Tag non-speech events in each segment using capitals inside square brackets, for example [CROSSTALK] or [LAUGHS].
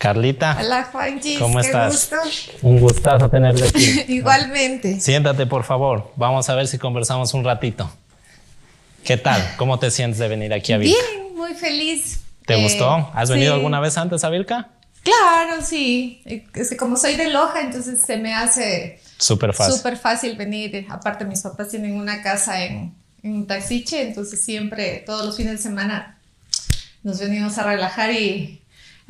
Carlita. Hola Juanchi, ¿Cómo qué estás? gusto. Un gustazo tenerte aquí. [LAUGHS] Igualmente. Siéntate, por favor. Vamos a ver si conversamos un ratito. ¿Qué tal? ¿Cómo te sientes de venir aquí a Vilca? Bien, muy feliz. ¿Te Eh, gustó? ¿Has venido sí. alguna vez antes a Vilca? Claro, sí. Es que como soy de Loja, entonces se me hace Súper fácil. súper fácil venir. Aparte, mis papás tienen una casa en, en Taxiche, entonces siempre, todos los fines de semana, nos venimos a relajar y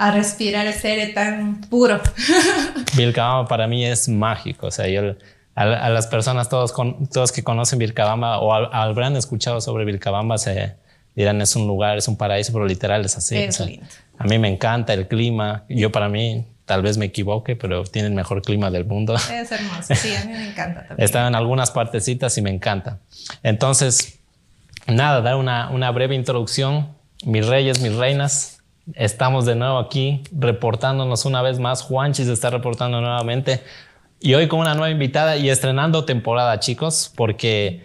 a respirar ese aire tan puro. [LAUGHS] Vilcabamba para mí es mágico. O sea, yo a, a las personas, todos, con, todos que conocen Vilcabamba o al- habrán escuchado sobre Vilcabamba, se dirán es un lugar, es un paraíso, pero literal es así. Es O sea, lindo. A mí me encanta el clima. Yo para mí, tal vez me equivoque, pero tiene el mejor clima del mundo. [LAUGHS] Es hermoso, sí, a mí me encanta también. He estado en algunas partecitas y me encanta. Entonces, nada, dar una, una breve introducción. Mis reyes, mis reinas, estamos de nuevo aquí reportándonos una vez más. Juanchi se está reportando nuevamente. Y hoy con una nueva invitada y estrenando temporada, chicos, porque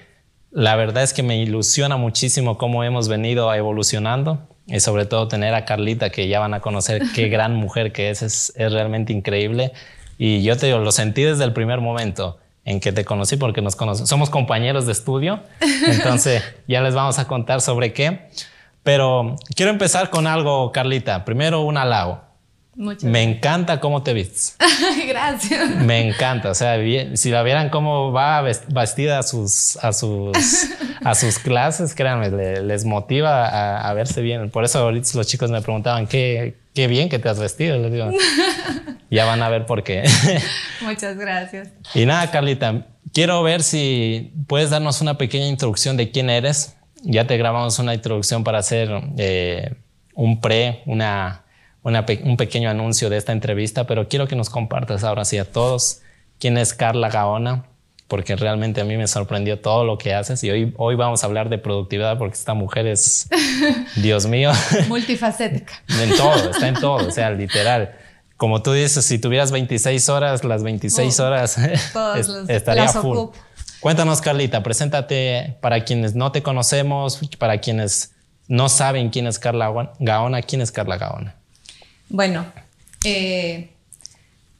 la verdad es que me ilusiona muchísimo cómo hemos venido evolucionando y sobre todo tener a Carlita, que ya van a conocer qué [LAUGHS] gran mujer que es, es, es realmente increíble. Y yo te digo, lo sentí desde el primer momento en que te conocí, porque nos conocemos, somos compañeros de estudio, [LAUGHS] entonces ya les vamos a contar sobre qué. Pero quiero empezar con algo, Carlita. Primero, un halago. Muchas Me encanta cómo te vistes. [LAUGHS] gracias. Me encanta, o sea, bien- si la vieran cómo va ves- vestida a sus, a sus, a sus clases, créanme, le- les motiva a, a verse bien. Por eso ahorita los chicos me preguntaban, ¿qué, qué bien que te has vestido? Les digo, [LAUGHS] ya van a ver por qué. [LAUGHS] Muchas gracias. y nada, Carlita, quiero ver si puedes darnos una pequeña introducción de quién eres. Ya te grabamos una introducción para hacer eh, un pre, una, una un pequeño anuncio de esta entrevista, pero quiero que nos compartas ahora sí a todos quién es Carla Gaona, porque realmente a mí me sorprendió todo lo que haces y hoy, hoy vamos a hablar de productividad porque esta mujer es, [LAUGHS] Dios mío, Multifacética. [LAUGHS] en todo, está en todo, o sea, literal. Como tú dices, si tuvieras 26 horas, las 26 Oh, horas [LAUGHS] estaría las full. ocupo. Cuéntanos, Carlita, preséntate para quienes no te conocemos, para quienes no saben quién es Carla Gaona, quién es Carla Gaona. Bueno, eh,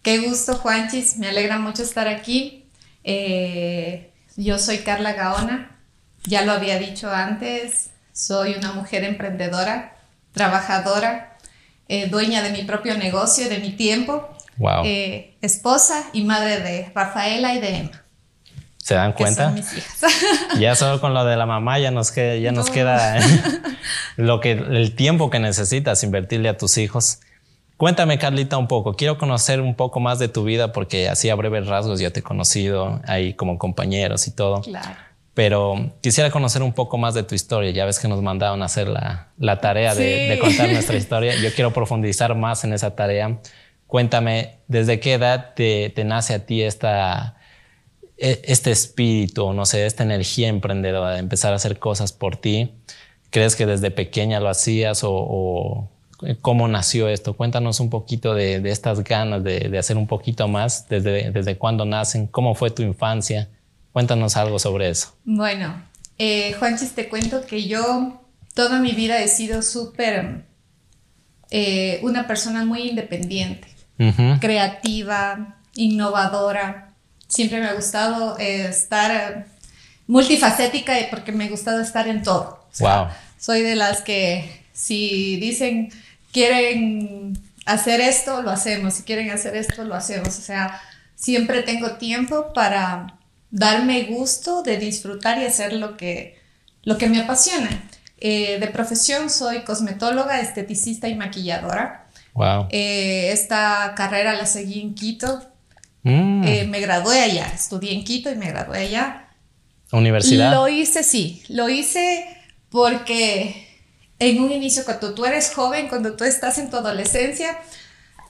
qué gusto, Juanchis. Me alegra mucho estar aquí. Eh, yo soy Carla Gaona. Ya lo había dicho antes. Soy una mujer emprendedora, trabajadora, eh, dueña de mi propio negocio, de mi tiempo, Wow. esposa y madre de Rafaela y de Emma, ¿Se dan cuenta? son mis hijas. Ya solo con lo de la mamá ya nos queda, ya nos No. queda [LAUGHS] lo que, el tiempo que necesitas invertirle a tus hijos. Cuéntame, Carlita, un poco. Quiero conocer un poco más de tu vida porque así a breves rasgos ya te he conocido ahí como compañeros y todo. claro. Pero quisiera conocer un poco más de tu historia. Ya ves que nos mandaron a hacer la, la tarea de, Sí. de contar nuestra historia. Yo quiero profundizar más en esa tarea. Cuéntame, ¿desde qué edad te, te nace a ti esta, este espíritu, no sé, esta energía emprendedora de empezar a hacer cosas por ti? ¿Crees que desde pequeña lo hacías o, o cómo nació esto? Cuéntanos un poquito de, de estas ganas de, de hacer un poquito más, desde, desde cuándo nacen, cómo fue tu infancia. Cuéntanos algo sobre eso. Bueno, eh, Juanchis, te cuento que yo toda mi vida he sido súper eh, una persona muy independiente, creativa, innovadora. Siempre me ha gustado eh, estar eh, multifacética porque me ha gustado estar en todo. O sea, Wow. Soy de las que si dicen quieren hacer esto, lo hacemos. Si quieren hacer esto, lo hacemos. O sea, siempre tengo tiempo para darme gusto de disfrutar y hacer lo que, lo que me apasiona. Eh, de profesión soy cosmetóloga, esteticista y maquilladora. Wow. Eh, esta carrera la seguí en Quito. Mm. Eh, me gradué allá, estudié en Quito y me gradué allá. Universidad. Lo hice, sí, lo hice porque en un inicio, cuando tú eres joven, cuando tú estás en tu adolescencia,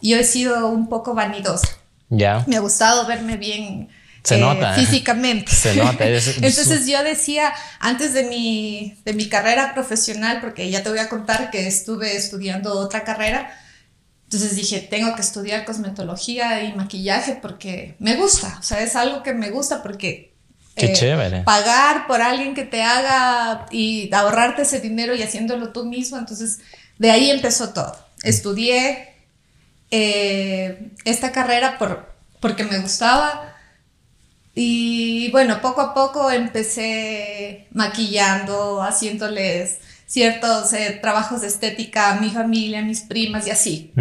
yo he sido un poco vanidosa. Ya. Me ha gustado verme bien Se eh, nota. físicamente. Se nota. es- [LAUGHS] Entonces yo decía, antes de mi, de mi carrera profesional, porque ya te voy a contar que estuve estudiando otra carrera, entonces dije, tengo que estudiar cosmetología y maquillaje porque me gusta, o sea, es algo que me gusta porque... Qué eh, chévere. Pagar por alguien que te haga y ahorrarte ese dinero y haciéndolo tú mismo, entonces de ahí empezó todo. Estudié, eh, esta carrera por, porque me gustaba. Y bueno, poco a poco empecé maquillando, haciéndoles ciertos eh, trabajos de estética a mi familia, a mis primas y así.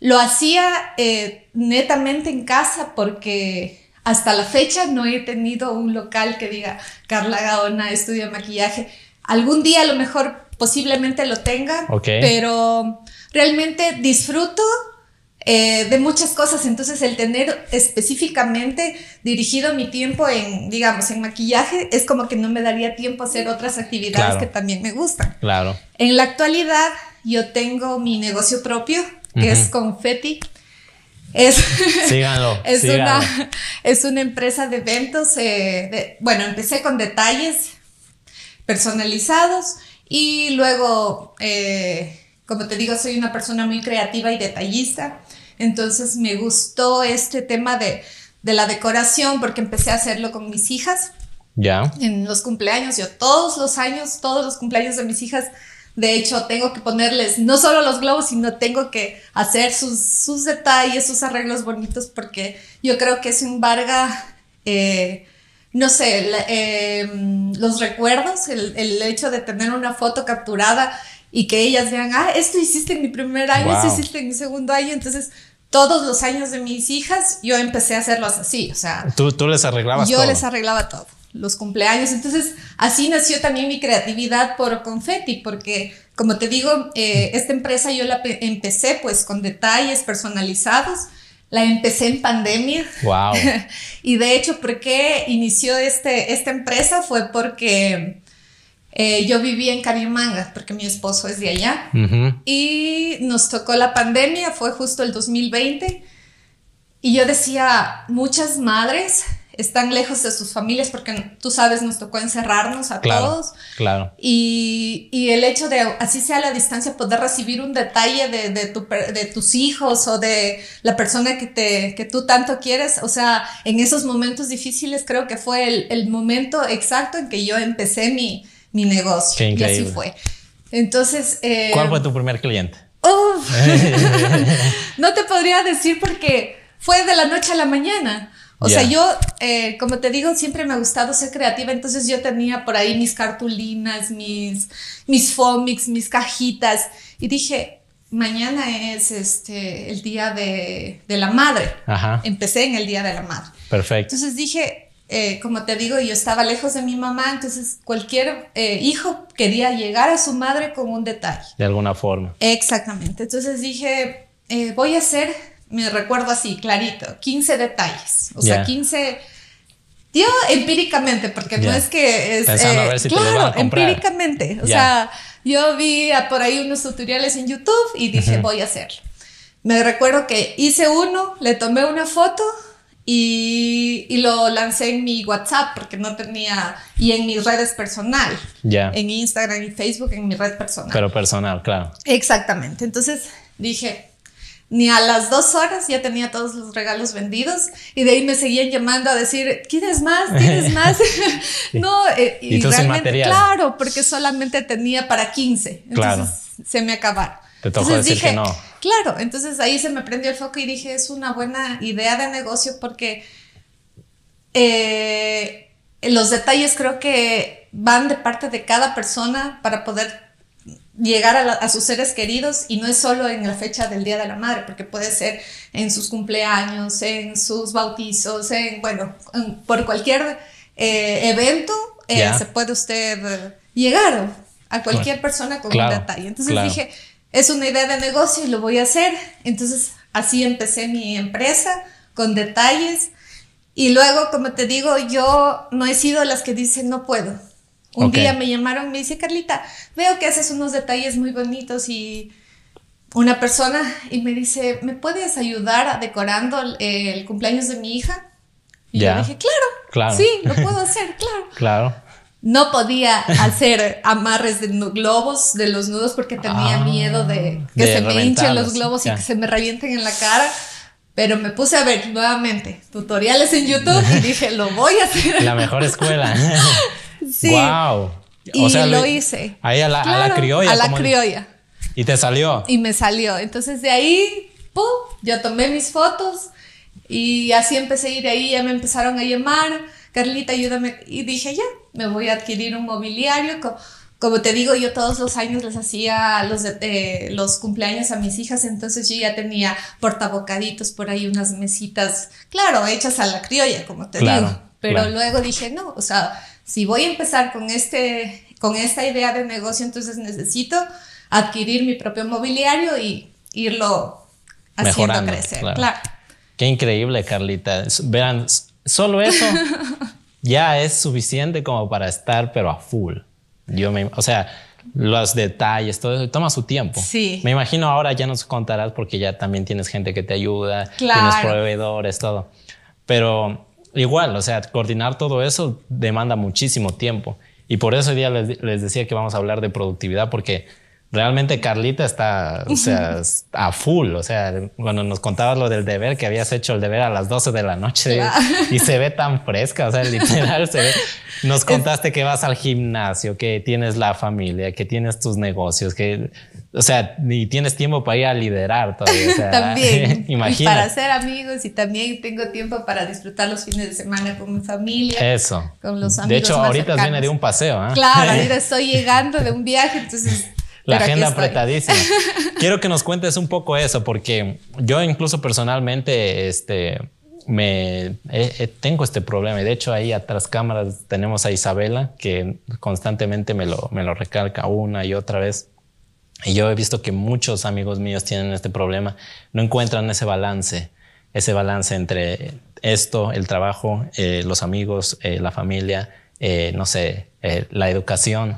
Lo hacía eh, netamente en casa porque hasta la fecha no he tenido un local que diga Carla Gaona estudia maquillaje. Algún día a lo mejor posiblemente lo tenga, pero realmente disfruto eh, de muchas cosas. Entonces, el tener específicamente dirigido mi tiempo en, digamos, en maquillaje, es como que no me daría tiempo a hacer otras actividades que también me gustan. Claro. En la actualidad, yo tengo mi negocio propio, que es Confetti. Es, [LAUGHS] síganlo, es, Una, [LAUGHS] es una empresa de eventos. Eh, bueno, empecé con detalles personalizados y luego, eh, como te digo, soy una persona muy creativa y detallista. Entonces me gustó este tema de, la decoración porque empecé a hacerlo con mis hijas. Ya. En los cumpleaños, yo todos los años, todos los cumpleaños de mis hijas, de hecho, tengo que ponerles no solo los globos, sino tengo que hacer sus, detalles, sus arreglos bonitos, porque yo creo que eso embarga, eh, no sé, em, los recuerdos, el, el, hecho de tener una foto capturada y que ellas vean, ah, esto hiciste en mi primer año, esto hiciste en mi segundo año, entonces todos los años de mis hijas, yo empecé a hacerlos así, o sea. Tú, tú les arreglabas yo les arreglaba todo, los cumpleaños. Entonces, así nació también mi creatividad por confetti, porque, como te digo, eh, esta empresa yo la empecé pues con detalles personalizados. La empecé en pandemia. Wow. [LAUGHS] y de hecho, ¿por qué inició este, esta empresa? Fue porque eh, yo vivía en Carimanga porque mi esposo es de allá y nos tocó la pandemia, fue justo el 2020 y yo decía, muchas madres están lejos de sus familias porque tú sabes, nos tocó encerrarnos a todos. Claro. Y, y, el hecho de, así sea a la distancia, poder recibir un detalle de, de, tu, de, tus hijos o de la persona que, te, que tú tanto quieres, o sea, en esos momentos difíciles creo que fue el, el momento exacto en que yo empecé mi, mi negocio. y así fue. Entonces... Eh, ¿Cuál fue tu primer cliente? [LAUGHS] no te podría decir porque fue de la noche a la mañana. O sea, yo, eh, como te digo, siempre me ha gustado ser creativa, entonces yo tenía por ahí mis cartulinas, mis, mis fomics, mis cajitas, y dije, mañana es este, el día de, de la madre. Empecé en el día de la madre. Perfecto. Entonces dije, eh, como te digo, yo estaba lejos de mi mamá, entonces cualquier eh, hijo quería llegar a su madre con un detalle. De alguna forma. Exactamente. Entonces dije, eh, voy a hacer, me recuerdo así, clarito, 15 detalles. O sea, 15... Yo empíricamente, porque no es que es... Pensando a ver si claro, empíricamente. O sea, yo vi por ahí unos tutoriales en YouTube y dije, voy a hacerlo. Me recuerdo que hice uno, le tomé una foto, y, y, lo lancé en mi WhatsApp porque no tenía, y en mis redes personal, ya en Instagram y Facebook, en mi red personal. Pero personal, claro. Exactamente. Entonces dije, ni a las dos horas ya tenía todos los regalos vendidos y de ahí me seguían llamando a decir, ¿quieres más? ¿Quieres [LAUGHS] más? [LAUGHS] no, eh, y, realmente, claro, porque solamente tenía para 15. Entonces claro. se me acabaron. Te tocó decir que no. Claro, entonces ahí se me prendió el foco y dije, es una buena idea de negocio porque eh, los detalles creo que van de parte de cada persona para poder llegar a, sus seres queridos y no es solo en la fecha del Día de la Madre, porque puede ser en sus cumpleaños, en sus bautizos, en, bueno, por cualquier eh, evento eh, se puede usted llegar a cualquier persona con un detalle. Entonces dije, es una idea de negocio y lo voy a hacer. Entonces así empecé mi empresa con detalles. Y luego, como te digo, yo no he sido las que dicen no puedo. Un día me llamaron y me dice, Carlita, veo que haces unos detalles muy bonitos y una persona y me dice, ¿me puedes ayudar decorando el, cumpleaños de mi hija? Y yo dije, claro, claro, sí, lo [LAUGHS] puedo hacer, claro. claro. No podía hacer amarres de globos de los nudos porque tenía ah, miedo de que se me hinchen los globos y que se me revienten en la cara. Pero me puse a ver nuevamente tutoriales en YouTube y dije, lo voy a hacer. La mejor escuela. [LAUGHS] sí. Wow. y lo hice. Ahí a la, a la criolla. A la criolla. Y te salió. Y me salió. Entonces de ahí, ¡pum! yo tomé mis fotos y así empecé a ir ahí, ya me empezaron a llamar, Carlita, ayúdame. Y dije, ya, me voy a adquirir un mobiliario. Como, te digo, yo todos los años les hacía los, de, los cumpleaños a mis hijas, entonces yo ya tenía portabocaditos por ahí, unas mesitas, claro, hechas a la criolla, como te digo. Pero luego dije, no, o sea, si voy a empezar con, este, con esta idea de negocio, entonces necesito adquirir mi propio mobiliario y irlo haciendo crecer. Claro. Qué increíble, Carlita. Vean, solo eso [LAUGHS] ya es suficiente como para estar, pero a full. Yo me, o sea, los detalles, todo eso, toma su tiempo. Sí. Me imagino ahora ya nos contarás porque ya también tienes gente que te ayuda, tienes proveedores, todo. Pero igual, o sea, coordinar todo eso demanda muchísimo tiempo. Y por eso hoy día les, les decía que vamos a hablar de productividad porque realmente Carlita está, o sea, a full. O sea, cuando nos contabas lo del deber, que habías hecho el deber a las 12 de la noche y se ve tan fresca, o sea, literal se ve. Nos [LAUGHS] contaste que vas al gimnasio, que tienes la familia, que tienes tus negocios, que, o sea, y tienes tiempo para ir a liderar todavía. también. [LAUGHS] Imagina. para hacer amigos y también tengo tiempo para disfrutar los fines de semana con mi familia. Eso. Con los amigos. De hecho, ahorita viene de un paseo. ¿eh? Claro, ahorita [LAUGHS] estoy llegando de un viaje, entonces la agenda apretadísima. [LAUGHS] Quiero que nos cuentes un poco eso, porque yo incluso personalmente, este, me tengo este problema. Y de hecho, ahí atrás cámaras tenemos a Isabela, que constantemente me lo, me lo recalca una y otra vez. Y yo he visto que muchos amigos míos tienen este problema, no encuentran ese balance, ese balance entre esto, el trabajo, eh, los amigos, eh, la familia, eh, no sé, la educación.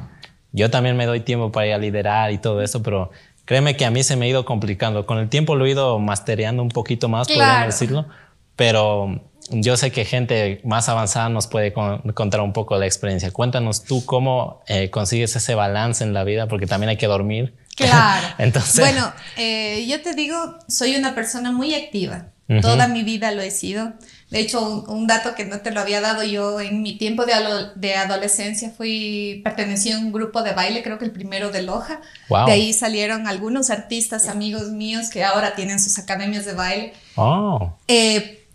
Yo también me doy tiempo para ir a liderar y todo eso, pero créeme que a mí se me ha ido complicando. Con el tiempo lo he ido mastereando un poquito más, podríamos decirlo, pero yo sé que gente más avanzada nos puede contar un poco la experiencia. Cuéntanos tú cómo eh, consigues ese balance en la vida, porque también hay que dormir. Claro. [LAUGHS] Entonces. Bueno, eh, yo te digo, soy una persona muy activa. Toda mi vida lo he sido. De hecho, un, dato que no te lo había dado yo en mi tiempo de, de, adolescencia fui pertenecí a un grupo de baile, creo que el primero de Loja. De ahí salieron algunos artistas, amigos míos que ahora tienen sus academias de baile. Oh. Eh,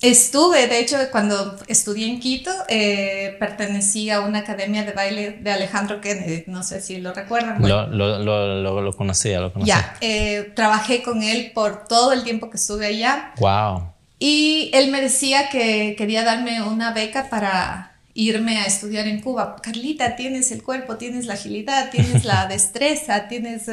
estuve, de hecho, cuando estudié en Quito, eh, pertenecí a una academia de baile de Alejandro Kennedy, no sé si lo recuerdan. Lo, lo, lo, lo, conocía, lo conocía. Ya, eh, trabajé con él por todo el tiempo que estuve allá. Wow. Y él me decía que quería darme una beca para irme a estudiar en Cuba. Carlita, tienes el cuerpo, tienes la agilidad, tienes la [LAUGHS] destreza, tienes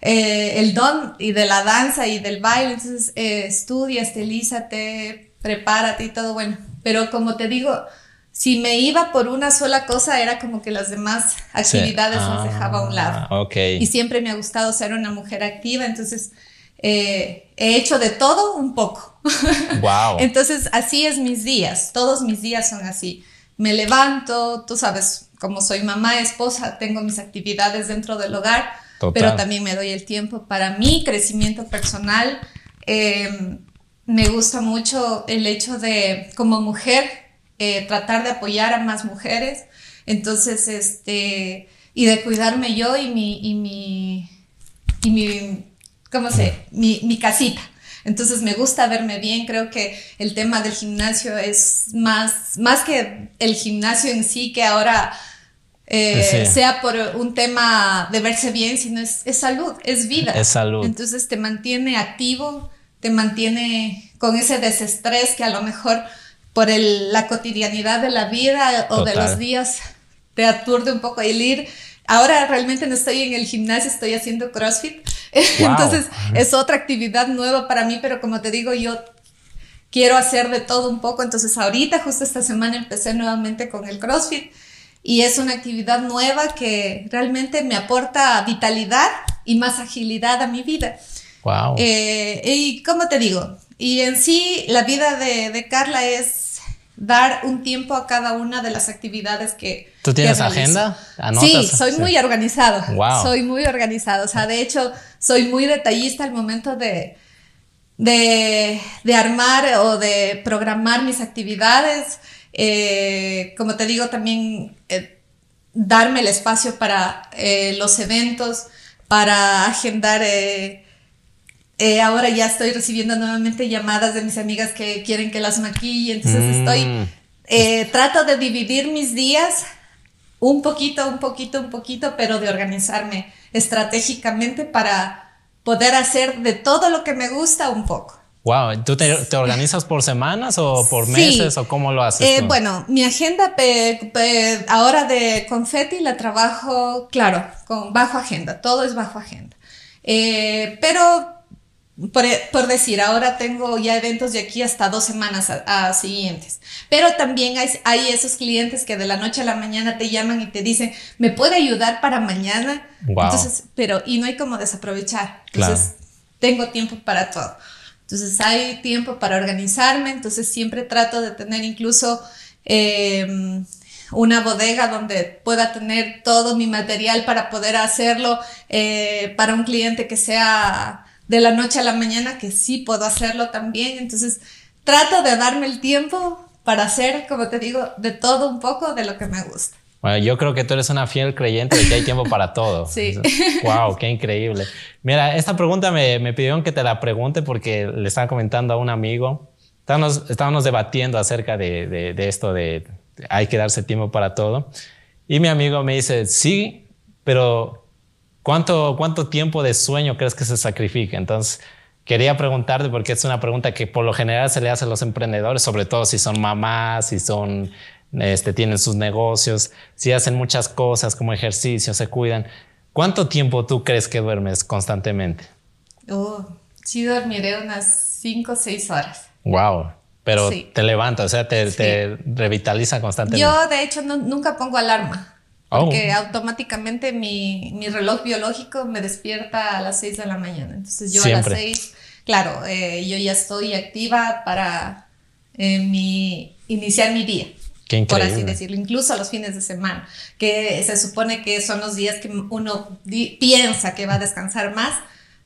eh, el don y de la danza y del baile. Entonces, eh, estudia, estilízate, prepárate y todo bueno. Pero como te digo, si me iba por una sola cosa, era como que las demás actividades las dejaba a un lado. Ah, okay. Y siempre me ha gustado ser una mujer activa, entonces eh, he hecho de todo un poco. [LAUGHS] Wow. Entonces, así es mis días. Todos mis días son así. Me levanto, tú sabes, como soy mamá, esposa, tengo mis actividades dentro del hogar, pero también me doy el tiempo para mi crecimiento personal. Em, me gusta mucho el hecho de, como mujer, eh, tratar de apoyar a más mujeres. Entonces, este, y de cuidarme yo y mi, y mi, y mi ¿cómo se? Mi, mi casita. Entonces me gusta verme bien, creo que el tema del gimnasio es más, más que el gimnasio en sí, que ahora eh, sea por un tema de verse bien, sino es, es, salud, es vida. Es salud. Entonces te mantiene activo, te mantiene con ese desestrés que a lo mejor por el, la cotidianidad de la vida o de los días te aturde un poco el ir Ahora realmente no estoy en el gimnasio, estoy haciendo CrossFit. [LAUGHS] Entonces es otra actividad nueva para mí, pero como te digo, yo quiero hacer de todo un poco. Entonces ahorita, justo esta semana, empecé nuevamente con el CrossFit y es una actividad nueva que realmente me aporta vitalidad y más agilidad a mi vida. Wow. Eh, y como te digo, y en sí la vida de, de Carla es dar un tiempo a cada una de las actividades que... ¿Tú tienes agenda? Sí, soy muy organizado. Soy muy organizado. O sea, de hecho, soy muy detallista al momento de, de, armar o de programar mis actividades. Eh, como te digo, también eh, darme el espacio para eh, los eventos, para agendar eh, ahora ya estoy recibiendo nuevamente llamadas de mis amigas que quieren que las maquille, entonces estoy, Mm. eh, trato de dividir mis días un poquito, un poquito, un poquito, pero de organizarme estratégicamente para poder hacer de todo lo que me gusta un poco. Wow, ¿tú te, te organizas por semanas o por Sí. meses o cómo lo haces? Eh, bueno, mi agenda pe- pe- ahora de confetti la trabajo, claro, con bajo agenda, todo es bajo agenda. Eh, pero, por, por decir, ahora tengo ya eventos de aquí hasta dos semanas a, a siguientes. Pero también hay, hay esos clientes que de la noche a la mañana te llaman y te dicen, ¿me puede ayudar para mañana? Wow. Entonces, pero, y no hay como desaprovechar. Claro. Entonces, tengo tiempo para todo. Entonces hay tiempo para organizarme, entonces siempre trato de tener incluso eh, una bodega donde pueda tener todo mi material para poder hacerlo eh, para un cliente que sea de la noche a la mañana, que sí puedo hacerlo también. Entonces trato de darme el tiempo para hacer, como te digo, de todo un poco de lo que me gusta. Bueno, yo creo que tú eres una fiel creyente de que hay tiempo para todo. [LAUGHS] Sí. Wow, qué increíble. Mira, esta pregunta me, me pidieron que te la pregunte porque le estaba comentando a un amigo. Estábamos, estábamos debatiendo acerca de, de, de esto de hay que darse tiempo para todo. Y mi amigo me dice, sí, pero ¿cuánto, cuánto tiempo de sueño crees que se sacrifica? Entonces, quería preguntarte porque es una pregunta que por lo general se le hace a los emprendedores, sobre todo si son mamás, si son este, tienen sus negocios, si hacen muchas cosas como ejercicio, se cuidan. ¿Cuánto tiempo tú crees que duermes constantemente? Oh, sí dormiré unas 5 o 6 horas. Wow. Pero Sí. te levanta, o sea, te, Sí. te revitaliza constantemente. Yo, de hecho, no- nunca pongo alarma. Oh. Porque automáticamente mi, mi reloj biológico me despierta a las 6 de la mañana. Entonces yo a Siempre. las 6, claro, eh, yo ya estoy activa para eh, mi, iniciar mi día. Qué Por así decirlo, incluso los fines de semana, que se supone que son los días que uno piensa que va a descansar más.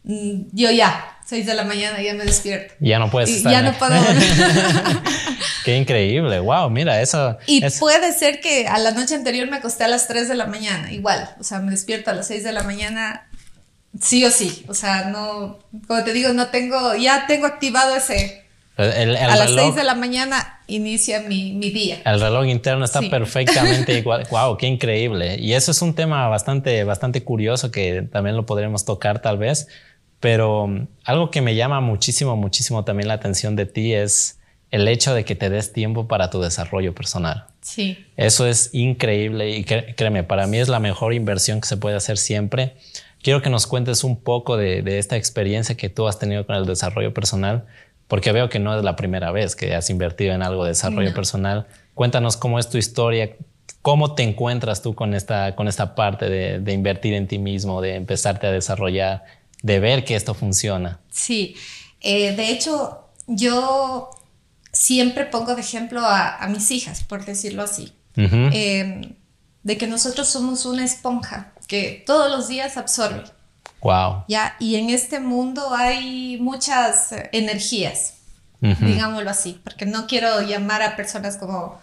Mm, Yo ya, 6 de la mañana ya me despierto. Ya no puedes Y estar. ya no puedo. [LAUGHS] [LAUGHS] Qué increíble. Wow, mira, eso. Y es- puede ser que a la noche anterior me acosté a las 3 de la mañana, igual, o sea, me despierto a las 6 de la mañana, sí o sí, o sea, no, como te digo, no tengo, ya tengo activado ese, el, el a las reloj, 6 de la mañana inicia mi, mi día. el reloj interno está Sí. perfectamente [LAUGHS] igual. Wow, qué increíble. Y eso es un tema bastante, bastante curioso que también lo podremos tocar tal vez. Pero um, algo que me llama muchísimo, muchísimo también la atención de ti es el hecho de que te des tiempo para tu desarrollo personal. Sí, Eso es increíble y créeme, para mí es la mejor inversión que se puede hacer siempre. Quiero que nos cuentes un poco de, de esta experiencia que tú has tenido con el desarrollo personal, porque veo que no es la primera vez que has invertido en algo de desarrollo No. personal. Cuéntanos cómo es tu historia, cómo te encuentras tú con esta, con esta parte de, de invertir en ti mismo, de empezarte a desarrollar, de ver que esto funciona. sí. Eh, de hecho, yo siempre pongo de ejemplo a, a mis hijas, por decirlo así. Eh, de que nosotros somos una esponja que todos los días absorbe, wow. ¿ya? Y en este mundo hay muchas eh, energías, digámoslo así, porque no quiero llamar a personas como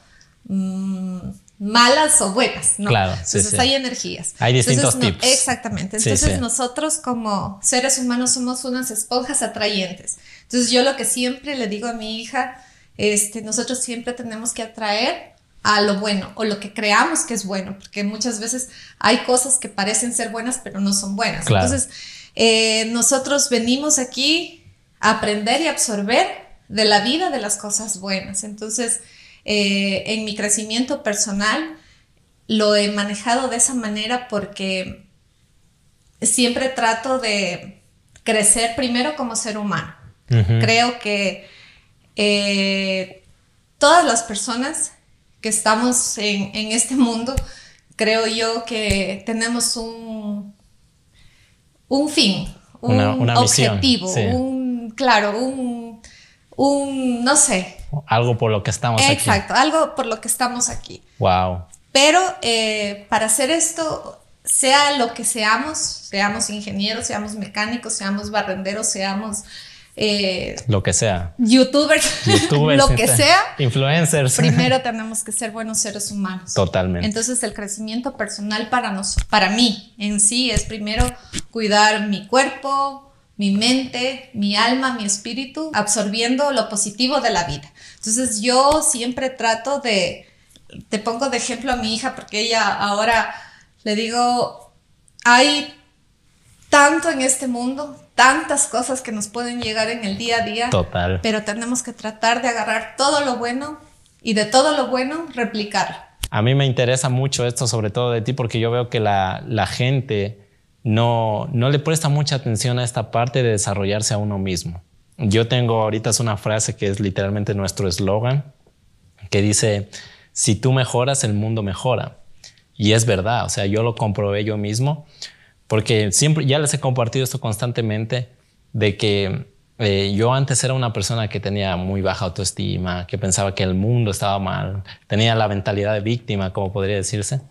mm, malas o buenas, ¿no? Claro, Entonces sí. hay energías. Hay distintos Entonces, no- exactamente. Entonces sí. nosotros como seres humanos somos unas esponjas atrayentes. Entonces yo lo que siempre le digo a mi hija, este, nosotros siempre tenemos que atraer a lo bueno o lo que creamos que es bueno, porque muchas veces hay cosas que parecen ser buenas pero no son buenas. Claro. Entonces eh, nosotros venimos aquí a aprender y absorber de la vida de las cosas buenas. Entonces eh, en mi crecimiento personal lo he manejado de esa manera porque siempre trato de crecer primero como ser humano. Creo que eh, todas las personas que estamos en, en este mundo, creo yo que tenemos un, un fin, un Una- una misión, objetivo, sí. un, claro, un, un, no sé, Algo por lo que estamos aquí. exacto, algo por lo que estamos aquí. Wow. Pero eh, para hacer esto, sea lo que seamos, seamos ingenieros, seamos mecánicos, seamos barrenderos, seamos eh, Lo que sea. youtubers, Youtubers, [LAUGHS] lo que este, sea, Influencers. [LAUGHS] primero tenemos que ser buenos seres humanos. Totalmente. Entonces el crecimiento personal para, nos, para mí en sí es primero cuidar mi cuerpo, mi mente, mi alma, mi espíritu, absorbiendo lo positivo de la vida. Entonces yo siempre trato de, te pongo de ejemplo a mi hija porque ella ahora le digo, hay tanto en este mundo, tantas cosas que nos pueden llegar en el día a día. Total. Pero tenemos que tratar de agarrar todo lo bueno y de todo lo bueno replicarlo. A mí me interesa mucho esto, sobre todo de ti, porque yo veo que la, la gente no, no le presta mucha atención a esta parte de desarrollarse a uno mismo. Yo tengo ahorita es una frase que es literalmente nuestro eslogan, que dice, si tú mejoras, el mundo mejora. Y es verdad, o sea, yo lo comprobé yo mismo, porque siempre, ya les he compartido esto constantemente, de que eh, yo antes era una persona que tenía muy baja autoestima, que pensaba que el mundo estaba mal, tenía la mentalidad de víctima, como podría decirse.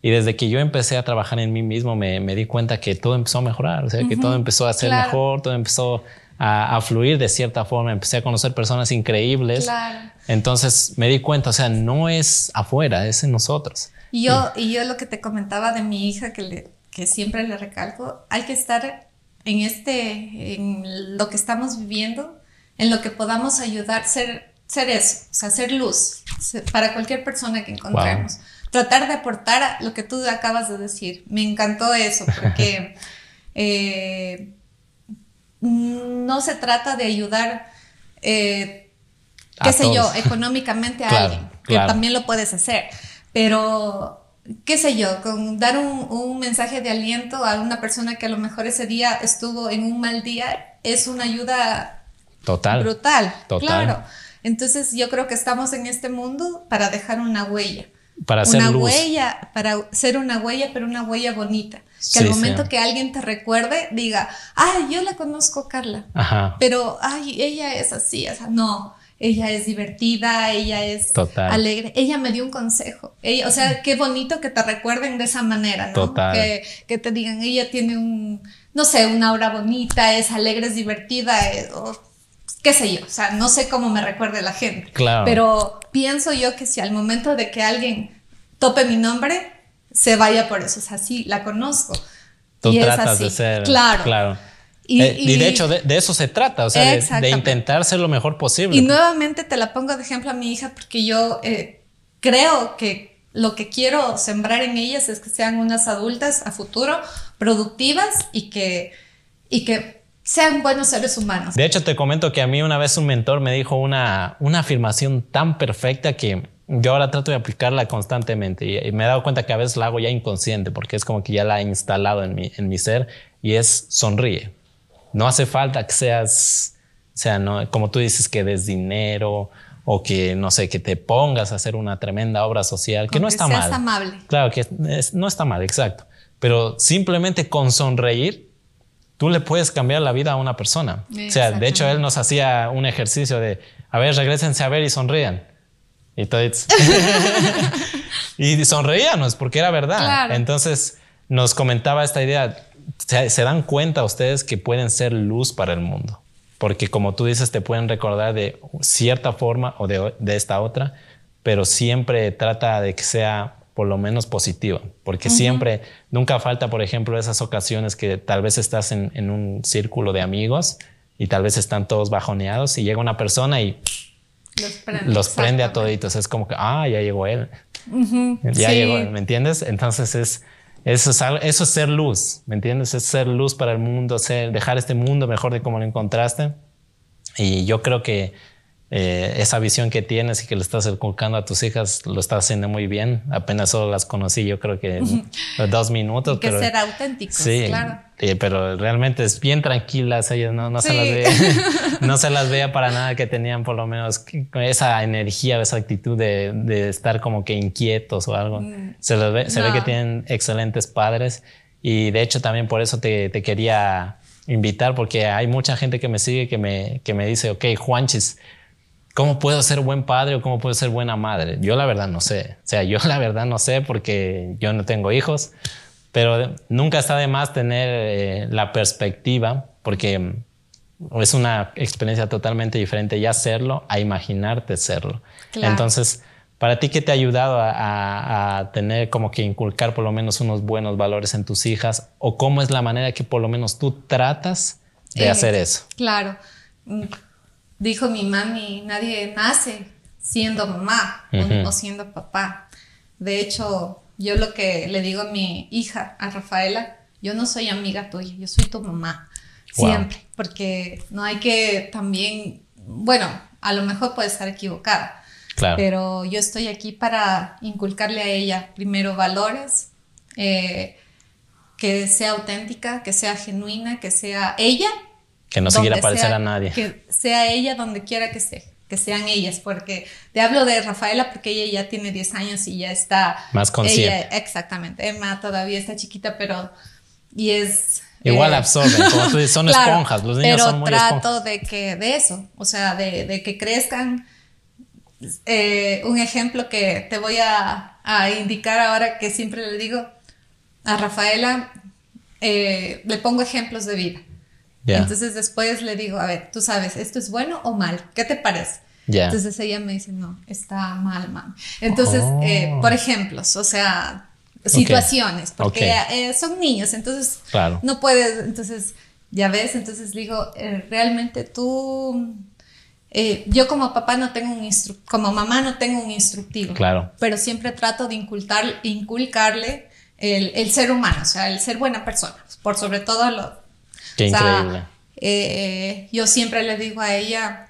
Y desde que yo empecé a trabajar en mí mismo, me, di cuenta que todo empezó a mejorar, o sea, que todo empezó a ser mejor, todo empezó a, fluir de cierta forma, empecé a conocer personas increíbles. Entonces me di cuenta, o sea, no es afuera, es en nosotros. Y yo, y yo lo que te comentaba de mi hija, que, le, que siempre le recalco, hay que estar en este, en lo que estamos viviendo, en lo que podamos ayudar, ser, ser eso, o sea, ser luz para cualquier persona que encontremos tratar de aportar lo que tú acabas de decir. Me encantó eso, porque [LAUGHS] eh, no se trata de ayudar, eh, qué sé yo, económicamente a [LAUGHS] alguien, que también lo puedes hacer, pero qué sé yo, con dar un, mensaje de aliento a una persona que a lo mejor ese día estuvo en un mal día, es una ayuda total. Brutal, Total. claro. Entonces yo creo que estamos en este mundo para dejar una huella para hacer una luz. huella, para ser una huella, pero una huella bonita. Que al momento que alguien te recuerde, diga, ay, yo la conozco, Carla. Ajá. Pero, ay, ella es así, o sea, no. Ella es divertida, ella es alegre. Ella me dio un consejo. Ella, o sea, qué bonito que te recuerden de esa manera, ¿no? Total. Que, que te digan, ella tiene un, no sé, una aura bonita, es alegre, es divertida, es, qué sé yo, o sea, no sé cómo me recuerde la gente. Claro. Pero pienso yo que si al momento de que alguien tope mi nombre, se vaya por eso. O sea, sí, la conozco. Tú tratas de ser. Claro. Claro. Y, eh, de hecho, de, eso se trata, o sea, de, intentar ser lo mejor posible. Y nuevamente te la pongo de ejemplo a mi hija porque yo eh, creo que lo que quiero sembrar en ellas es que sean unas adultas a futuro, productivas y que, y que sean buenos seres humanos. De hecho, te comento que a mí una vez un mentor me dijo una, una afirmación tan perfecta que yo ahora trato de aplicarla constantemente y, me he dado cuenta que a veces la hago ya inconsciente porque es como que ya la he instalado en mi, en mi ser y es sonríe. No hace falta que seas, o sea, no, como tú dices, que des dinero o que, no sé, que te pongas a hacer una tremenda obra social, que no está seas mal. amable. Claro, que no está mal, exacto. Pero simplemente con sonreír tú le puedes cambiar la vida a una persona. O sea, de hecho, él nos hacía un ejercicio de, a ver, regresense a ver y sonrían. Y todos... [LAUGHS] y sonreíanos porque era verdad. Entonces, nos comentaba esta idea, se, dan cuenta ustedes que pueden ser luz para el mundo. Porque como tú dices, te pueden recordar de cierta forma o de, de esta otra, pero siempre trata de que sea por lo menos positiva, porque siempre, nunca falta, por ejemplo, esas ocasiones que tal vez estás en, un círculo de amigos y tal vez están todos bajoneados y llega una persona y los prende, a toditos. Es como que, ah, ya llegó él. Ya llegó, ¿me entiendes? Entonces es, eso es, eso es ser luz, ¿me entiendes? Es ser luz para el mundo, ser, dejar este mundo mejor de como lo encontraste. Y yo creo que eh, esa visión que tienes y que le estás inculcando a tus hijas lo estás haciendo muy bien. Apenas solo las conocí, yo creo que en [LAUGHS] dos minutos. que ser auténticos, sí, claro. pero realmente es bien tranquilas, ellas no, no se las ve, [LAUGHS] [LAUGHS] no se las veía para nada que tenían por lo menos esa energía, esa actitud de, de estar como que inquietos o algo. Mm. Se, ve, se ve que tienen excelentes padres y de hecho también por eso te, te quería invitar porque hay mucha gente que me sigue que me, que me dice, ok, Juanchis, ¿Cómo puedo ser buen padre o cómo puedo ser buena madre? Yo la verdad no sé. O sea, yo la verdad no sé porque yo no tengo hijos, pero nunca está de más tener eh, la perspectiva porque es una experiencia totalmente diferente ya serlo a imaginarte serlo. Entonces, para ti, ¿qué te ha ayudado a, a, tener como que inculcar por lo menos unos buenos valores en tus hijas? ¿O cómo es la manera que por lo menos tú tratas de Eh, hacer eso. Claro. Dijo mi mami, nadie nace siendo mamá o- Ujú. o siendo papá. De hecho, yo lo que le digo a mi hija, a Rafaela, yo no soy amiga tuya, yo soy tu mamá. Wow. Siempre. Porque no hay que también, bueno, a lo mejor puede estar equivocada. Claro. Pero yo estoy aquí para inculcarle a ella primero valores, eh, que sea auténtica, que sea genuina, que sea ella. Que no se quiera parecer sea- a nadie. Que sea ella donde quiera que esté, que sean ellas, porque te hablo de Rafaela porque ella ya tiene 10 años y ya está... Más consciente. ella- exactamente, Emma todavía está chiquita, pero... Y es... Igual eh, absorben, como tú dices, son [LAUGHS] Claro, esponjas, los niños pero son muy trato esponjas. de que de eso, o sea, de, de que crezcan. Eh, un ejemplo que te voy a, a indicar ahora que siempre le digo a Rafaela, eh, le pongo ejemplos de vida. Entonces después le digo, a ver, tú sabes, ¿esto es bueno o mal? ¿Qué te parece? Entonces ella me dice, no, está mal, mami. Entonces, Oh. eh, por ejemplos, o sea, situaciones, porque eh, son niños, entonces Claro. no puedes, entonces, ya ves, entonces digo, eh, realmente tú, yo como papá no tengo un instru como mamá no tengo un instructivo, Claro. pero siempre trato de inculcar, inculcarle el, el ser humano, o sea, el ser buena persona, por sobre todo lo... Qué o sea, increíble. eh, yo siempre le digo a ella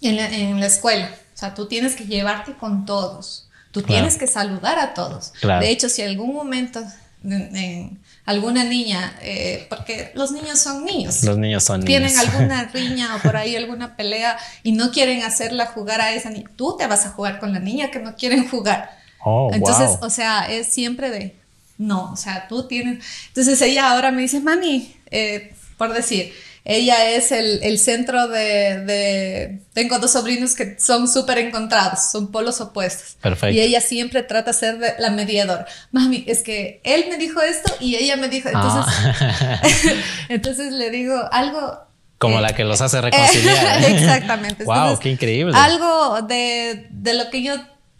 en la, en la escuela, o sea, tú tienes que llevarte con todos, tú Claro. tienes que saludar a todos. Claro. De hecho, si algún momento en- en alguna niña, eh, porque los niños son niños, Los niños son tienen niños. [LAUGHS] alguna riña o por ahí alguna pelea y no quieren hacerla jugar a esa niña, tú te vas a jugar con la niña que no quieren jugar. Oh, Entonces, wow. o sea, es siempre de, no, o sea, tú tienes... Entonces ella ahora me dice, mami, eh, por decir, ella es el, el centro de, de- Tengo dos sobrinos que son súper encontrados, son polos opuestos. Perfecto. Y ella siempre trata de ser de- la mediadora. Mami, es que él me dijo esto y ella me dijo, entonces, Ah. [LAUGHS] [LAUGHS] entonces le digo algo... Como eh, la que los hace [LAUGHS] reconciliar. ¿eh? Exactamente. wow, Entonces, qué increíble. algo de, de lo que yo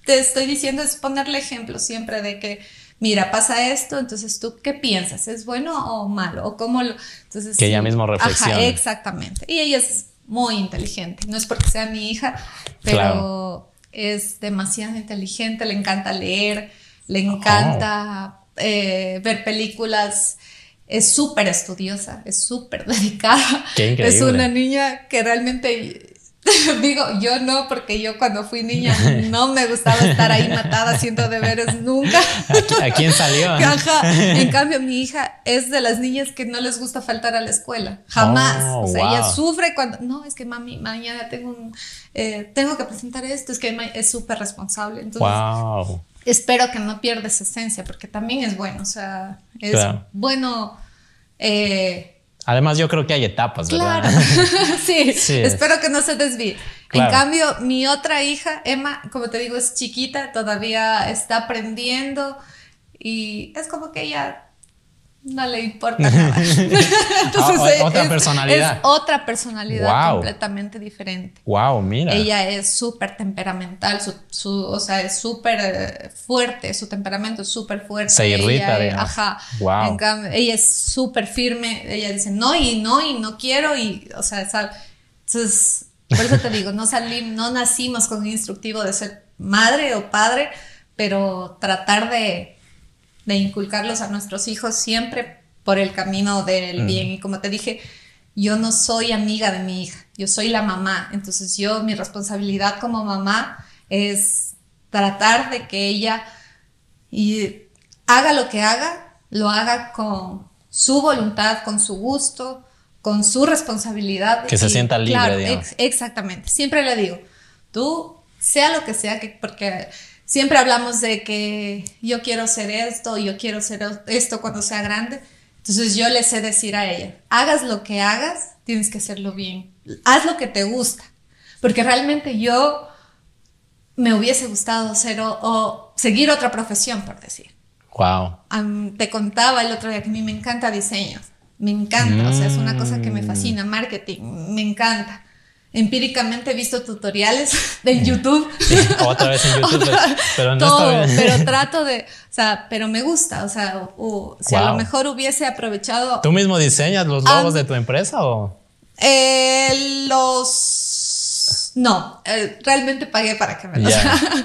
te estoy diciendo es ponerle ejemplo siempre de que, mira, pasa esto, entonces tú, ¿qué piensas? ¿Es bueno o malo? ¿O cómo lo...? Entonces, Que ella mismo reflexione. Ajá, exactamente. Y ella es muy inteligente. No es porque sea mi hija, pero Claro. es demasiado inteligente, le encanta leer, le encanta eh, ver películas. Es súper estudiosa, es súper [LAUGHS] dedicada. Qué Es increíble. una niña que realmente [LAUGHS] Digo, yo no, porque yo cuando fui niña no me gustaba estar ahí matada haciendo deberes nunca. ¿A, quién salió? [LAUGHS] Ajá. En cambio, mi hija es de las niñas que no les gusta faltar a la escuela. Jamás. Oh, o sea, ella sufre cuando. No, es que mami, mañana tengo un. eh, tengo que presentar esto. Es que es súper responsable. Entonces, Wow. espero que no pierda esa esencia, porque también es bueno. O sea, es Claro. bueno. eh, Además, yo creo que hay etapas, ¿verdad? Claro, [LAUGHS] sí, Sí. espero que no se desvíe. Claro. En cambio, mi otra hija, Emma, como te digo, es chiquita, todavía está aprendiendo y es como que ella no le importa nada. [LAUGHS] Entonces, Ah, es- otra personalidad. Es otra personalidad Wow. completamente diferente. Wow, mira. Ella es súper temperamental, su, su- o sea, es súper eh, fuerte, su temperamento es súper fuerte. Se irrita, Ella. Ajá. Wow. En cambio, ella es súper firme, ella dice no y no y no quiero y, o sea, sal- entonces, por eso te digo, no salí, no nacimos con un instructivo de ser madre o padre, pero tratar de, de inculcarlos a nuestros hijos siempre por el camino del Mm. bien. Y como te dije, yo no soy amiga de mi hija, yo soy la mamá. Entonces yo, mi responsabilidad como mamá es tratar de que ella y haga lo que haga, lo haga con su voluntad, con su gusto, con su responsabilidad. Que se sienta libre, claro, ex- exactamente. Siempre le digo, tú, sea lo que sea, que, porque siempre hablamos de que yo quiero ser esto, yo quiero ser esto cuando sea grande. Entonces yo le sé decir a ella, hagas lo que hagas, tienes que hacerlo bien. Haz lo que te gusta. Porque realmente yo me hubiese gustado ser o, o seguir otra profesión, por decir. Wow. Am, te contaba el otro día que a mí me encanta diseño. Me encanta, o sea, es una cosa que me Mm. fascina, marketing, me encanta. Empíricamente he visto tutoriales [LAUGHS] de YouTube. otra vez en [LAUGHS] YouTube, pero, no Todo, pero [LAUGHS] trato de, o sea, pero me gusta, o sea, si a lo mejor hubiese aprovechado. ¿Tú mismo diseñas los logos de tu empresa o? Eh, los. No, eh, realmente pagué para que me los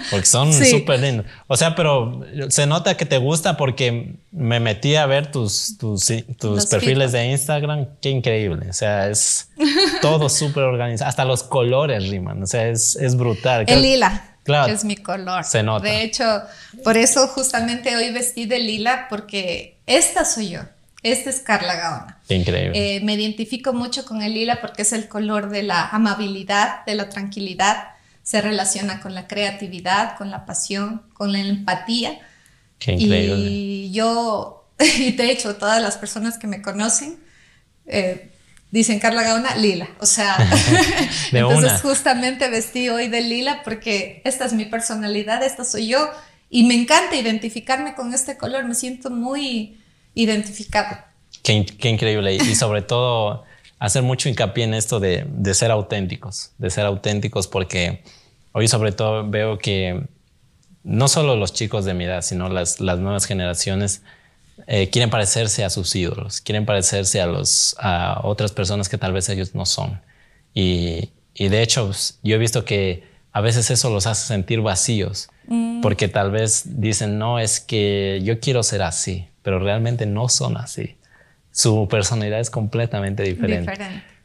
Porque son [LAUGHS] súper lindos. O sea, pero se nota que te gusta porque me metí a ver tus, tus, tus perfiles de Instagram. Qué increíble. O sea, es todo [LAUGHS] súper organizado. Hasta los colores riman. O sea, es, es brutal. El lila. Claro, es mi color. Se nota. De hecho, por eso justamente hoy vestí de lila porque esta soy yo. Esta es Carla Gaona. Increíble. Eh, me identifico mucho con el lila porque es el color de la amabilidad, de la tranquilidad. Se relaciona con la creatividad, con la pasión, con la empatía. Qué increíble. Y yo, [LAUGHS] y de hecho, todas las personas que me conocen eh, dicen Carla Gaona, lila. O sea, [LAUGHS] [LAUGHS] entonces justamente vestí hoy de lila porque esta es mi personalidad, esta soy yo. Y me encanta identificarme con este color. Me siento muy identificado. Qué, increíble. Y sobre todo hacer mucho hincapié en esto de, ser auténticos, de ser auténticos porque hoy sobre todo veo que no solo los chicos de mi edad, sino las, nuevas generaciones eh, quieren parecerse a sus ídolos, quieren parecerse a, los, a otras personas que tal vez ellos no son. Y, de hecho, pues, yo he visto que a veces eso los hace sentir vacíos, mm. porque tal vez dicen, no, es que yo quiero ser así, pero realmente no son así. Su personalidad es completamente diferente.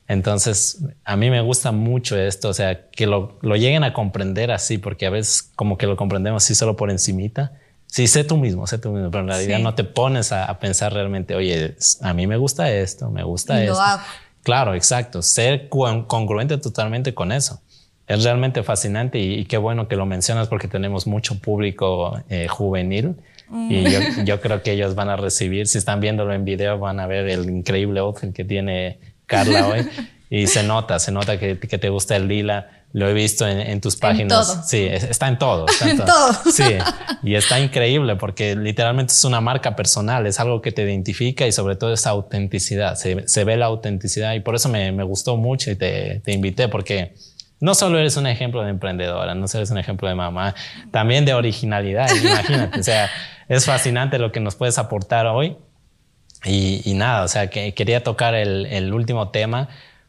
Entonces, a mí me gusta mucho esto, o sea, que lo, lo, lleguen a comprender así, porque a veces como que lo comprendemos así solo por encimita. Sí, sé tú mismo, sé tú mismo, pero en realidad no te pones a, pensar realmente, oye, a mí me gusta esto, me gusta esto. Claro, exacto, ser congruente totalmente con eso. Es realmente fascinante y, qué bueno que lo mencionas porque tenemos mucho público eh, juvenil y [LAUGHS] yo, creo que ellos van a recibir, si están viéndolo en video, van a ver el increíble outfit que tiene Carla hoy. [LAUGHS] Y se nota, se nota que, que te gusta el lila. Lo he visto en, tus páginas. En todo. Sí, está en todo. Está en, todo. Sí, y está increíble porque literalmente es una marca personal, es algo que te identifica y sobre todo esa autenticidad. Se, se ve la autenticidad y por eso me, me gustó mucho y te, te invité porque no solo eres un ejemplo de emprendedora, no solo eres un ejemplo de mamá, también de originalidad. Imagínate, o sea, es fascinante lo que nos puedes aportar hoy. Y, nada, o sea, que quería tocar el, último tema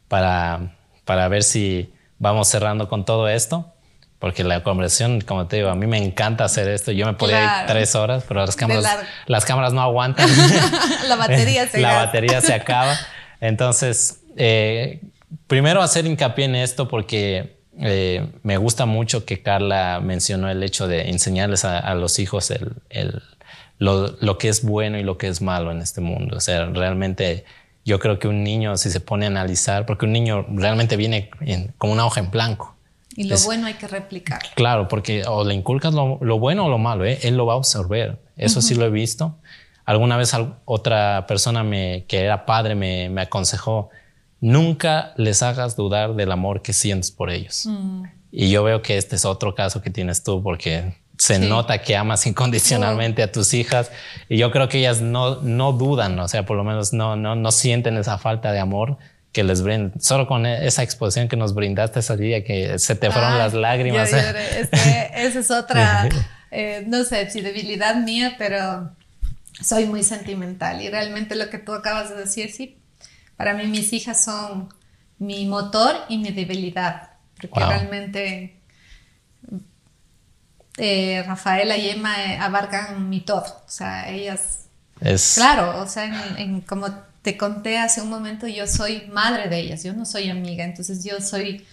para, para ver si vamos cerrando con todo esto. Porque la conversación, como te digo, a mí me encanta hacer esto. Yo me podía ir tres horas, pero las cámaras, las cámaras no aguantan. [LAUGHS] la batería [LAUGHS] se La batería se acaba. Entonces, eh, primero hacer hincapié en esto porque eh, me gusta mucho que Carla mencionó el hecho de enseñarles a, los hijos el, lo, que es bueno y lo que es malo en este mundo. O sea, realmente yo creo que un niño, si se pone a analizar, porque un niño realmente viene como una hoja en blanco. Y lo bueno hay que replicarlo. Claro, porque o le inculcas lo, bueno o lo malo, ¿eh? él lo va a absorber. Eso sí lo he visto. Alguna vez otra persona me, que era padre me, me aconsejó, nunca les hagas dudar del amor que sientes por ellos. Mm. Y yo veo que este es otro caso que tienes tú porque se nota que amas incondicionalmente a tus hijas y yo creo que ellas no, no dudan, o sea, por lo menos no, no, no sienten esa falta de amor que les brindan. Solo con e-, esa exposición que nos brindaste ese día, que se te fueron las lágrimas. [LAUGHS] esa es otra, eh, no sé si debilidad mía, pero soy muy sentimental y realmente lo que tú acabas de decir, sí, para mí mis hijas son mi motor y mi debilidad, porque realmente eh, Rafaela y Emma eh, abarcan mi todo, o sea, ellas... Es... Claro, o sea, como te conté hace un momento, yo soy madre de ellas, yo no soy amiga, entonces yo soy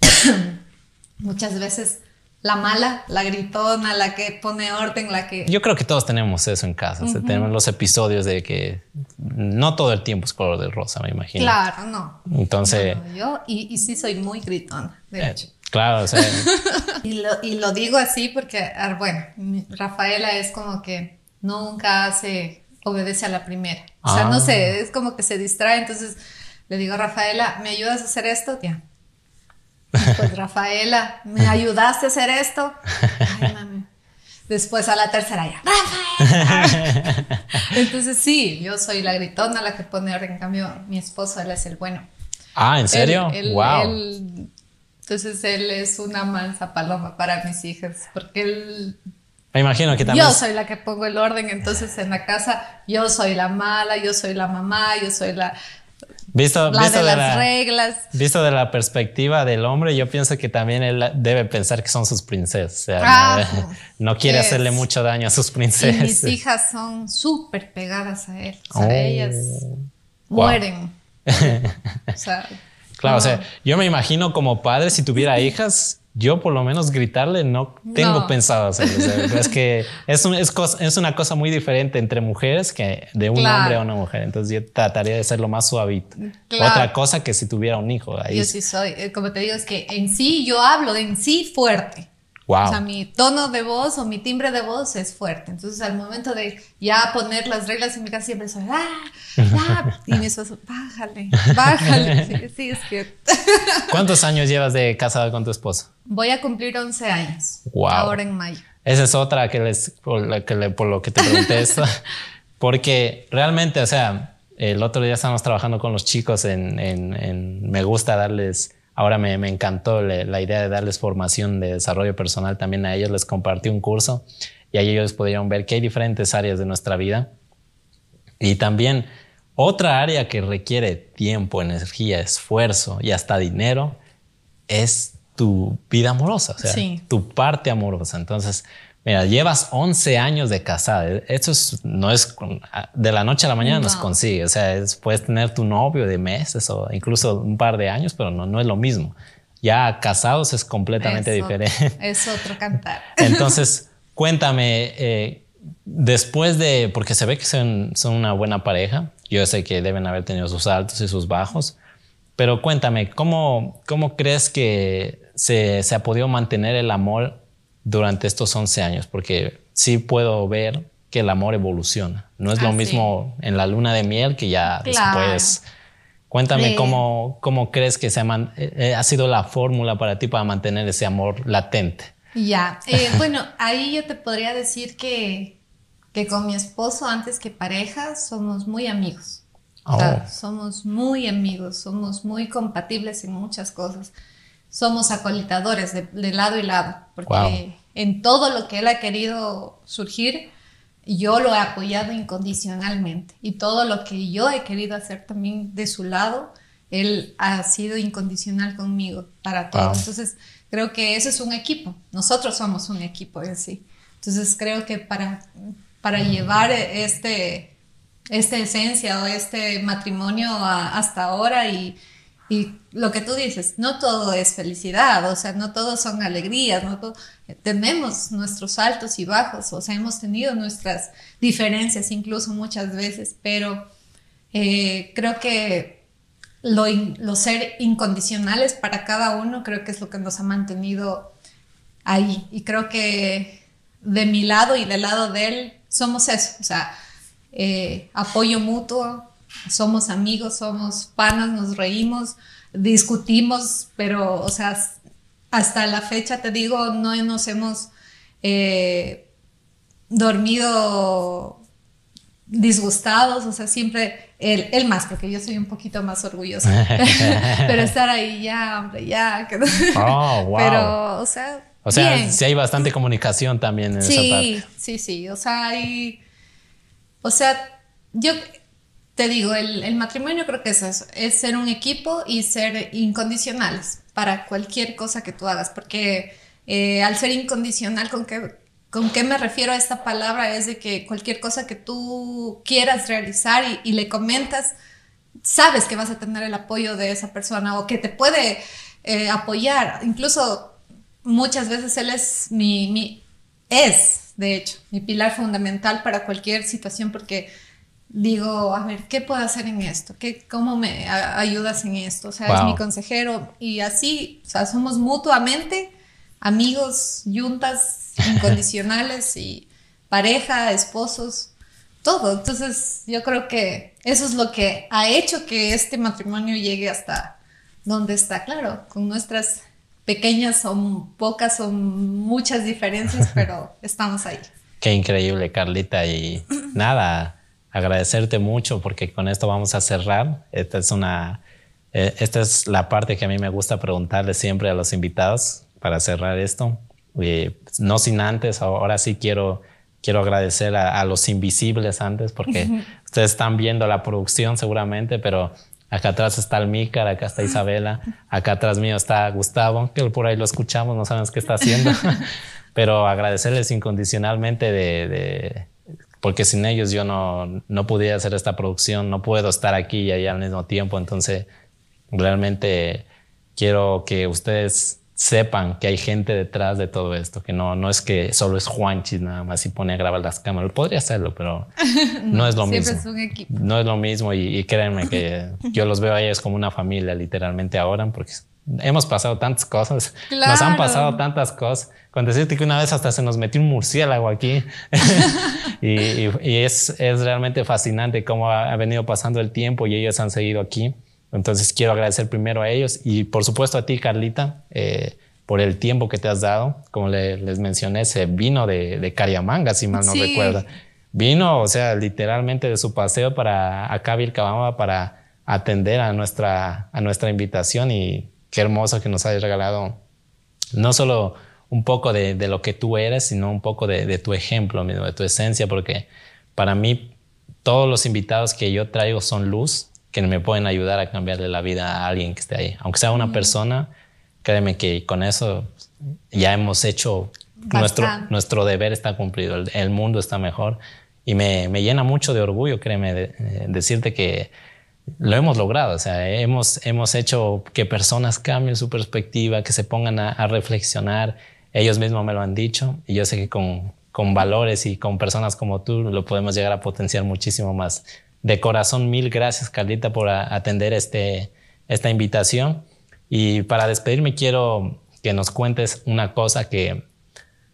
[CLEARS THROAT] muchas veces la mala, la gritona, la que pone orden, la que... Yo creo que todos tenemos eso en casa. tenemos los episodios de que no todo el tiempo es color de rosa, me imagino. Claro, no. Entonces... yo, y, sí soy muy gritona, de eh, hecho. Claro, o sea... [LAUGHS] y, lo, y, lo, digo así porque, ah, bueno, Rafaela es como que nunca hace, obedece a la primera. O sea, no ah. sé, es como que se distrae, entonces le digo a Rafaela, ¿me ayudas a hacer esto? Ya pues Rafaela, ¿me ayudaste a hacer esto? [LAUGHS] Después a la tercera ya, Rafaela. [LAUGHS] Entonces sí, yo soy la gritona, la que pone orden. En cambio, mi esposo, él es el bueno. Ah, ¿en serio? wow. Entonces él es una mansa paloma para mis hijas, porque él... Me imagino que también... Yo soy la que pongo el orden, entonces en la casa yo soy la mala, yo soy la mamá, yo soy la... Visto, la visto de, de, las la, reglas. visto de la perspectiva del hombre, yo pienso que también él debe pensar que son sus princesas. O sea, Ah, no, no quiere es. hacerle mucho daño a sus Y princesas. mis hijas son súper pegadas a él. O sea, Oh. ellas Wow. mueren. [LAUGHS] o sea, Claro, o sea, no. yo me imagino como padre, si tuviera hijas, yo por lo menos gritarle no tengo No. pensado hacerlo. O sea, es que [LAUGHS] es, un- es, cos- es una cosa muy diferente entre mujeres que de un Claro. hombre a una mujer. Entonces yo trataría de ser lo más suavito. Claro. Otra cosa que si tuviera un hijo. Ahí yo sí. sí soy, eh, como te digo, es que en sí yo hablo de en sí fuerte. Wow. O sea, mi tono de voz o mi timbre de voz es fuerte. Entonces, al momento de ya poner las reglas en mi casa, siempre soy, ¡ah! ¡ah! [LAUGHS] Y mi esposo, bájale, bájale. [LAUGHS] Sí, sí, es que [LAUGHS] ¿Cuántos años llevas de casada con tu esposo? voy a cumplir 11 años. Wow. Ahora en mayo. Esa es otra que les, por, la que le- por lo que te pregunté esto. Porque realmente, o sea, el otro día estábamos trabajando con los chicos en, en- en- me gusta darles, ahora me, me encantó le- la idea de darles formación de desarrollo personal también a ellos, les compartí un curso y ahí ellos pudieron ver que hay diferentes áreas de nuestra vida. Y también otra área que requiere tiempo, energía, esfuerzo y hasta dinero es tu vida amorosa, o sea, Sí. tu parte amorosa. Entonces, mira, llevas 11 años de casada. Eso es, no es de la noche a la mañana no, se consigue. O sea, es- puedes tener tu novio de meses o incluso un par de años, pero no, no es lo mismo. Ya casados es completamente diferente. Es otro cantar. [LAUGHS] Entonces, [LAUGHS] cuéntame, eh, después de, porque se ve que son, son una buena pareja, yo sé que deben haber tenido sus altos y sus bajos, pero cuéntame, ¿cómo, cómo crees que se, se ha podido mantener el amor durante estos 11 años? Porque sí puedo ver que el amor evoluciona. No es Ah, lo sí. mismo en la luna de miel que ya Claro. después. Cuéntame Sí. cómo, cómo crees que se ha, eh, eh, ha sido la fórmula para ti para mantener ese amor latente. Ya, [LAUGHS] eh, bueno, ahí yo te podría decir que, que con mi esposo, antes que pareja, somos muy amigos. O sea, Oh. somos muy amigos, somos muy compatibles en muchas cosas. Somos acolitadores de, de lado y lado, porque Wow. en todo lo que él ha querido surgir, yo lo he apoyado incondicionalmente. Y todo lo que yo he querido hacer también de su lado, él ha sido incondicional conmigo para todo. Wow. Entonces, creo que eso es un equipo. Nosotros somos un equipo en sí. Entonces, creo que para, para llevar este, esta esencia o este matrimonio a- hasta ahora y, y lo que tú dices, no todo es felicidad, o sea, no todo son alegrías, no todo, tenemos nuestros altos y bajos, o sea, hemos tenido nuestras diferencias incluso muchas veces, pero eh, creo que lo, in- ser incondicionales para cada uno creo que es lo que nos ha mantenido ahí. Y creo que de mi lado y del lado de él somos eso, o sea, eh, apoyo mutuo, somos amigos, somos panas, nos reímos, discutimos, pero, o sea, hasta la fecha, te digo, no nos hemos eh, dormido disgustados, o sea, siempre él, él más, porque yo soy un poquito más orgullosa. [LAUGHS] Pero estar ahí ya, hombre, ya. que no- Oh, wow. Pero, o sea, O sea, bien. sí hay bastante comunicación también en esa Sí, parte. sí, sí. O sea, hay. O sea, yo te digo, el, el matrimonio creo que es eso: es ser un equipo y ser incondicionales para cualquier cosa que tú hagas. Porque eh, al ser incondicional, ¿con qué, ¿con qué me refiero a esta palabra? Es de que cualquier cosa que tú quieras realizar y, le comentas, sabes que vas a tener el apoyo de esa persona o que te puede eh, apoyar. Incluso muchas veces él es mi, mi- es, de hecho, mi pilar fundamental para cualquier situación porque digo, a ver, ¿qué puedo hacer en esto? ¿Qué, ¿Cómo me ayudas en esto? O sea, es mi consejero y así, o sea, somos mutuamente amigos, yuntas [LAUGHS] incondicionales y pareja, esposos, todo. Entonces, yo creo que eso es lo que ha hecho que este matrimonio llegue hasta donde está, claro, con nuestras pequeñas o pocas o muchas diferencias, [LAUGHS] pero estamos ahí. Qué increíble, Carlita. Y nada, agradecerte mucho porque con esto vamos a cerrar. Esta es una, eh, esta es la parte que a mí me gusta preguntarle siempre a los invitados para cerrar esto. no sin antes, ahora sí quiero, quiero agradecer a, los invisibles antes, porque [LAUGHS] ustedes están viendo la producción seguramente, pero acá atrás está el Mícar, acá está Isabela, acá atrás mío está Gustavo, que por ahí lo escuchamos, no sabemos qué está haciendo, [LAUGHS] pero agradecerles incondicionalmente de porque sin ellos yo no, no pudiera hacer esta producción, no puedo estar aquí y allá al mismo tiempo, entonces realmente quiero que ustedes sepan que hay gente detrás de todo esto, que no, no es que solo es Juanchis nada más y pone a grabar las cámaras. Podría hacerlo, pero [LAUGHS] no, es lo mismo. Es un equipo. No es lo mismo y, créanme que [LAUGHS] yo los veo a ellos como una familia literalmente ahora porque hemos pasado tantas cosas, nos han pasado tantas cosas. Con decirte que una vez hasta se nos metió un murciélago aquí [LAUGHS] y, es, es, realmente fascinante cómo ha, venido pasando el tiempo y ellos han seguido aquí. Entonces quiero agradecer primero a ellos y por supuesto a ti, Carlita, eh, por el tiempo que te has dado. Como les mencioné, se vino de, de Cariamanga, si mal no recuerdo. Vino, o sea, literalmente de su paseo para acá, Vilcabamba, para atender a nuestra, a nuestra invitación y qué hermoso que nos hayas regalado no solo un poco de, lo que tú eres, sino un poco de, tu ejemplo, de tu esencia, porque para mí todos los invitados que yo traigo son luz, que me pueden ayudar a cambiarle la vida a alguien que esté ahí. Aunque sea una persona, créeme que con eso ya hemos hecho nuestro, nuestro deber está cumplido, el, mundo está mejor. Y me, llena mucho de orgullo, créeme, decirte que lo hemos logrado, o sea, hemos, hemos hecho que personas cambien su perspectiva, que se pongan a, reflexionar. Ellos mismos me lo han dicho y yo sé que con, con, valores y con personas como tú lo podemos llegar a potenciar muchísimo más. De corazón, mil gracias, Carlita, por atender este, esta invitación. Y para despedirme, quiero que nos cuentes una cosa que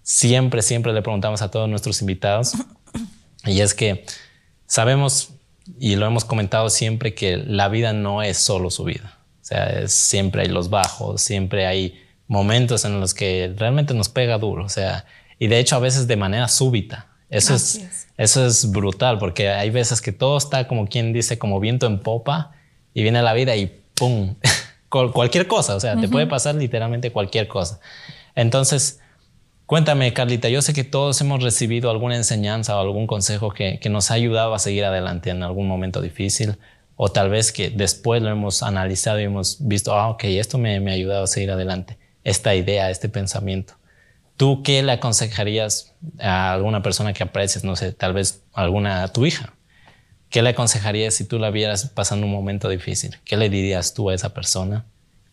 siempre, siempre le preguntamos a todos nuestros invitados. Y es que sabemos y lo hemos comentado siempre que la vida no es solo su vida. O sea, siempre hay los bajos, siempre hay momentos en los que realmente nos pega duro. O sea, y de hecho a veces de manera súbita. Eso es, eso es brutal porque hay veces que todo está como quien dice, como viento en popa y viene la vida y ¡pum! [LAUGHS] cualquier cosa. O sea, te puede pasar literalmente cualquier cosa. Entonces, Cuéntame, Carlita, yo sé que todos hemos recibido alguna enseñanza o algún consejo que, nos ha ayudado a seguir adelante en algún momento difícil, o tal vez que después lo hemos analizado y hemos visto, ah, ok, esto me, ha ayudado a seguir adelante, esta idea, este pensamiento. ¿Tú qué le aconsejarías a alguna persona que aprecies, no sé, tal vez alguna, tu hija? ¿Qué le aconsejarías si tú la vieras pasando un momento difícil? ¿Qué le dirías tú a esa persona?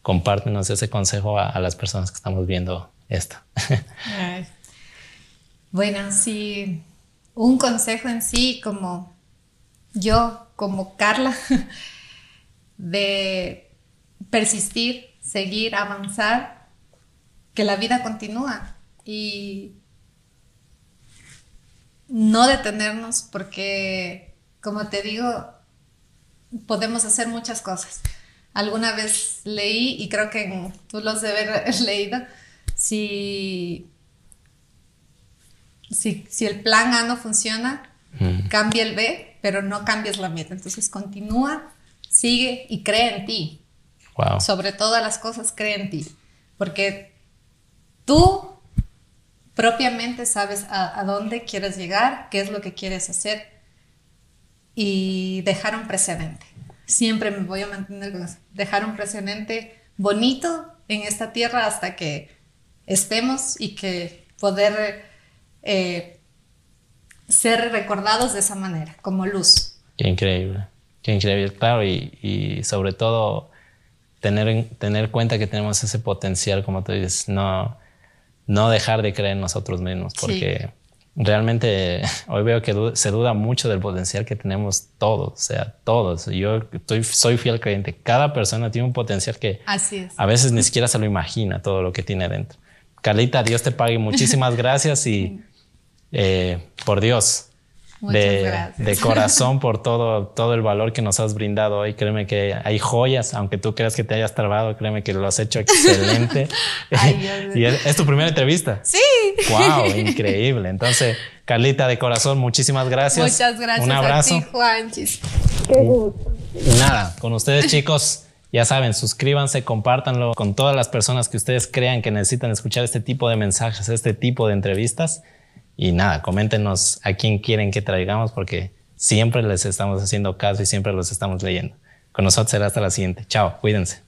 Compártenos ese consejo a, a las personas que estamos viendo esto. bueno, sí, un consejo en sí, como yo, como Carla, [LAUGHS] de persistir, seguir, avanzar, que la vida continúa y no detenernos porque, como te digo, podemos hacer muchas cosas. Alguna vez leí, y creo que tú los debes haber [LAUGHS] leído, si, si, el plan A no funciona, cambia el B, pero no cambies la meta. Entonces continúa, sigue y cree en ti. Sobre todas las cosas, cree en ti. Porque tú propiamente sabes a, dónde quieres llegar, qué es lo que quieres hacer y dejar un precedente. Siempre me voy a mantener con eso. Dejar un precedente bonito en esta tierra hasta que estemos y que poder eh, ser recordados de esa manera, como luz. Qué increíble, qué increíble, claro, y, sobre todo tener, tener cuenta que tenemos ese potencial, como tú dices, no, no dejar de creer en nosotros mismos, porque realmente [LAUGHS] hoy veo que se duda mucho del potencial que tenemos todos, o sea, todos. Yo estoy, soy fiel creyente, cada persona tiene un potencial que a veces ni siquiera se lo imagina todo lo que tiene dentro. Carlita, Dios te pague. Muchísimas [LAUGHS] gracias y eh, por Dios. De, de, corazón por todo, todo el valor que nos has brindado hoy. Créeme que hay joyas, aunque tú creas que te hayas trabado, créeme que lo has hecho excelente. [LAUGHS] [LAUGHS] y es, tu primera entrevista. Sí. Wow, increíble. Entonces, Carlita, de corazón, muchísimas gracias. Muchas gracias. Un abrazo. A ti, Juanchis. Nada, con ustedes chicos. Ya saben, suscríbanse, compártanlo con todas las personas que ustedes crean que necesitan escuchar este tipo de mensajes, este tipo de entrevistas. Y nada, coméntenos a quién quieren que traigamos porque siempre les estamos haciendo caso y siempre los estamos leyendo. Con nosotros será hasta la siguiente. Chao, cuídense.